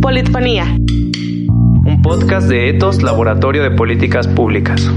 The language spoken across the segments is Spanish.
Politfonía. Un podcast de Etos Laboratorio de Políticas Públicas.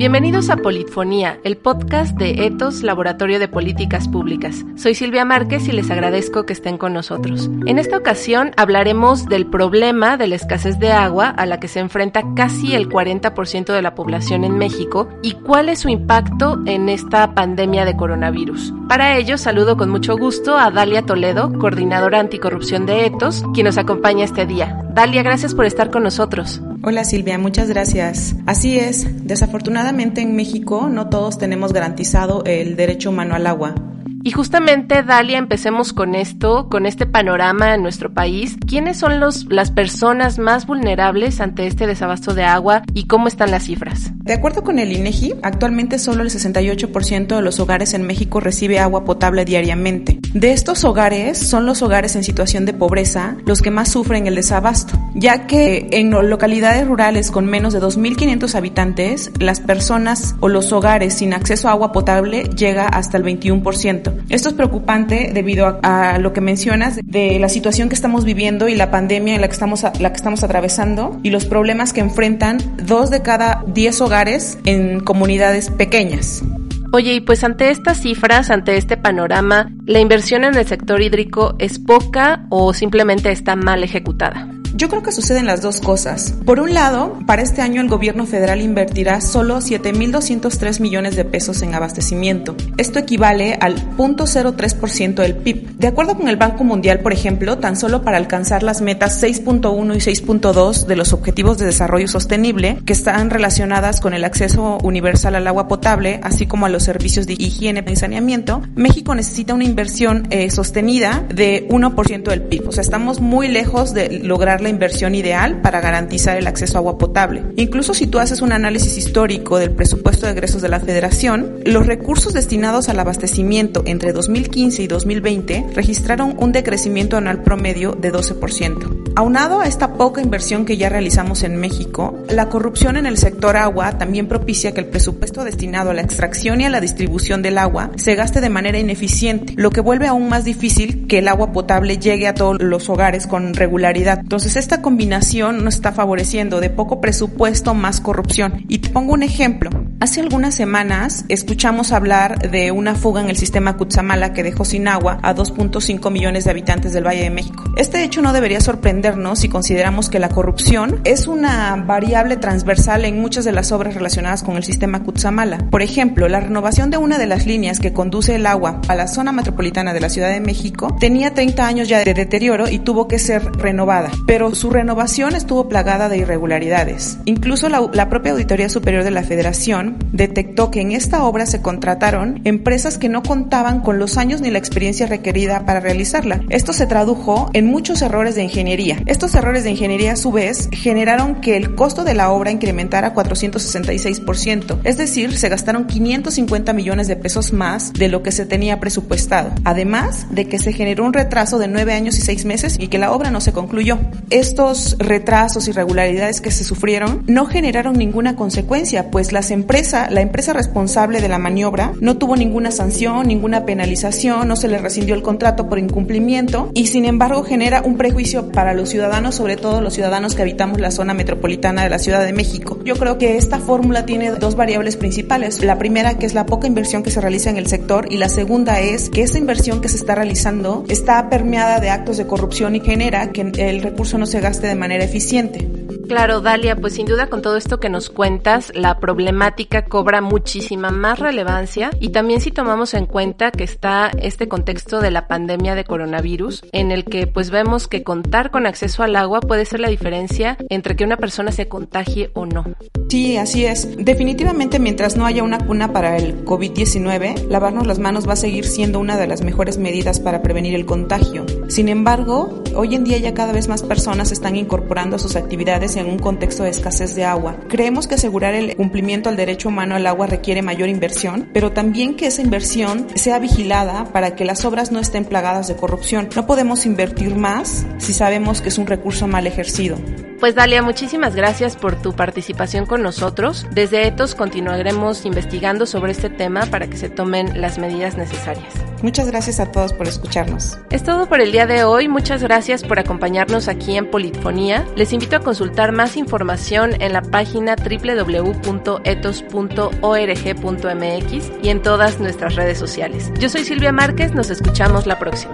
Bienvenidos a Politfonía, el podcast de Etos Laboratorio de Políticas Públicas. Soy Silvia Márquez y les agradezco que estén con nosotros. En esta ocasión hablaremos del problema de la escasez de agua a la que se enfrenta casi el 40% de la población en México y cuál es su impacto en esta pandemia de coronavirus. Para ello saludo con mucho gusto a Dalia Toledo, coordinadora anticorrupción de Etos, quien nos acompaña este día. Dalia, gracias por estar con nosotros. Hola Silvia, muchas gracias. Así es, desafortunadamente en México no todos tenemos garantizado el derecho humano al agua. Y justamente, Dalia, empecemos con esto, con este panorama en nuestro país. ¿Quiénes son los, las personas más vulnerables ante este desabasto de agua y cómo están las cifras? De acuerdo con el INEGI, actualmente solo el 68% de los hogares en México recibe agua potable diariamente. De estos hogares, son los hogares en situación de pobreza los que más sufren el desabasto, ya que en localidades rurales con menos de 2.500 habitantes, las personas o los hogares sin acceso a agua potable llega hasta el 21%. Esto es preocupante debido a, lo que mencionas de la situación que estamos viviendo y la pandemia en la que estamos, la que estamos atravesando y los problemas que enfrentan dos de cada diez hogares en comunidades pequeñas. Oye, y pues ante estas cifras, ante este panorama, ¿la inversión en el sector hídrico es poca o simplemente está mal ejecutada? Yo creo que suceden las dos cosas. Por un lado, para este año el gobierno federal invertirá solo 7.203 millones de pesos en abastecimiento. Esto equivale al 0.03% del PIB. De acuerdo con el Banco Mundial, por ejemplo, tan solo para alcanzar las metas 6.1 y 6.2 de los Objetivos de Desarrollo Sostenible, que están relacionadas con el acceso universal al agua potable, así como a los servicios de higiene y saneamiento, México necesita una inversión eh, sostenida de 1% del PIB. O sea, estamos muy lejos de lograr la inversión ideal para garantizar el acceso a agua potable. Incluso si tú haces un análisis histórico del presupuesto de egresos de la Federación, los recursos destinados al abastecimiento entre 2015 y 2020 registraron un decrecimiento anual promedio de 12%. Aunado a esta poca inversión que ya realizamos en México, la corrupción en el sector agua también propicia que el presupuesto destinado a la extracción y a la distribución del agua se gaste de manera ineficiente, lo que vuelve aún más difícil que el agua potable llegue a todos los hogares con regularidad. Entonces, esta combinación nos está favoreciendo de poco presupuesto más corrupción. Y te pongo un ejemplo. Hace algunas semanas escuchamos hablar de una fuga en el sistema Cutzamala que dejó sin agua a 2.5 millones de habitantes del Valle de México. Este hecho no debería sorprendernos si consideramos que la corrupción es una variable transversal en muchas de las obras relacionadas con el sistema Cutzamala. Por ejemplo, la renovación de una de las líneas que conduce el agua a la zona metropolitana de la Ciudad de México tenía 30 años ya de deterioro y tuvo que ser renovada. Pero su renovación estuvo plagada de irregularidades. Incluso la, propia Auditoría Superior de la Federación detectó que en esta obra se contrataron empresas que no contaban con los años ni la experiencia requerida para realizarla. Esto se tradujo en muchos errores de ingeniería. Estos errores de ingeniería a su vez generaron que el costo de la obra incrementara 466%, es decir, se gastaron 550 millones de pesos más de lo que se tenía presupuestado, además de que se generó un retraso de nueve años y seis meses y que la obra no se concluyó estos retrasos, irregularidades que se sufrieron no generaron ninguna consecuencia, pues las empresas, la empresa responsable de la maniobra no tuvo ninguna sanción, ninguna penalización, no se le rescindió el contrato por incumplimiento y sin embargo genera un prejuicio para los ciudadanos, sobre todo los ciudadanos que habitamos la zona metropolitana de la Ciudad de México. Yo creo que esta fórmula tiene dos variables principales. La primera que es la poca inversión que se realiza en el sector y la segunda es que esa inversión que se está realizando está permeada de actos de corrupción y genera que el recurso no se gaste de manera eficiente. Claro, Dalia, pues sin duda con todo esto que nos cuentas, la problemática cobra muchísima más relevancia y también si tomamos en cuenta que está este contexto de la pandemia de coronavirus, en el que pues vemos que contar con acceso al agua puede ser la diferencia entre que una persona se contagie o no. Sí, así es. Definitivamente mientras no haya una cuna para el COVID-19, lavarnos las manos va a seguir siendo una de las mejores medidas para prevenir el contagio. Sin embargo, hoy en día ya cada vez más personas están incorporando sus actividades en un contexto de escasez de agua. Creemos que asegurar el cumplimiento al derecho humano al agua requiere mayor inversión, pero también que esa inversión sea vigilada para que las obras no estén plagadas de corrupción. No podemos invertir más si sabemos que es un recurso mal ejercido. Pues Dalia, muchísimas gracias por tu participación con nosotros. Desde ETOS continuaremos investigando sobre este tema para que se tomen las medidas necesarias. Muchas gracias a todos por escucharnos. Es todo por el día de hoy. Muchas gracias por acompañarnos aquí en Politfonía. Les invito a consultar más información en la página www.etos.org.mx y en todas nuestras redes sociales. Yo soy Silvia Márquez, nos escuchamos la próxima.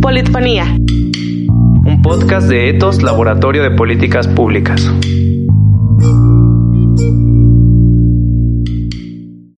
Politfonía. Podcast de Etos Laboratorio de Políticas Públicas.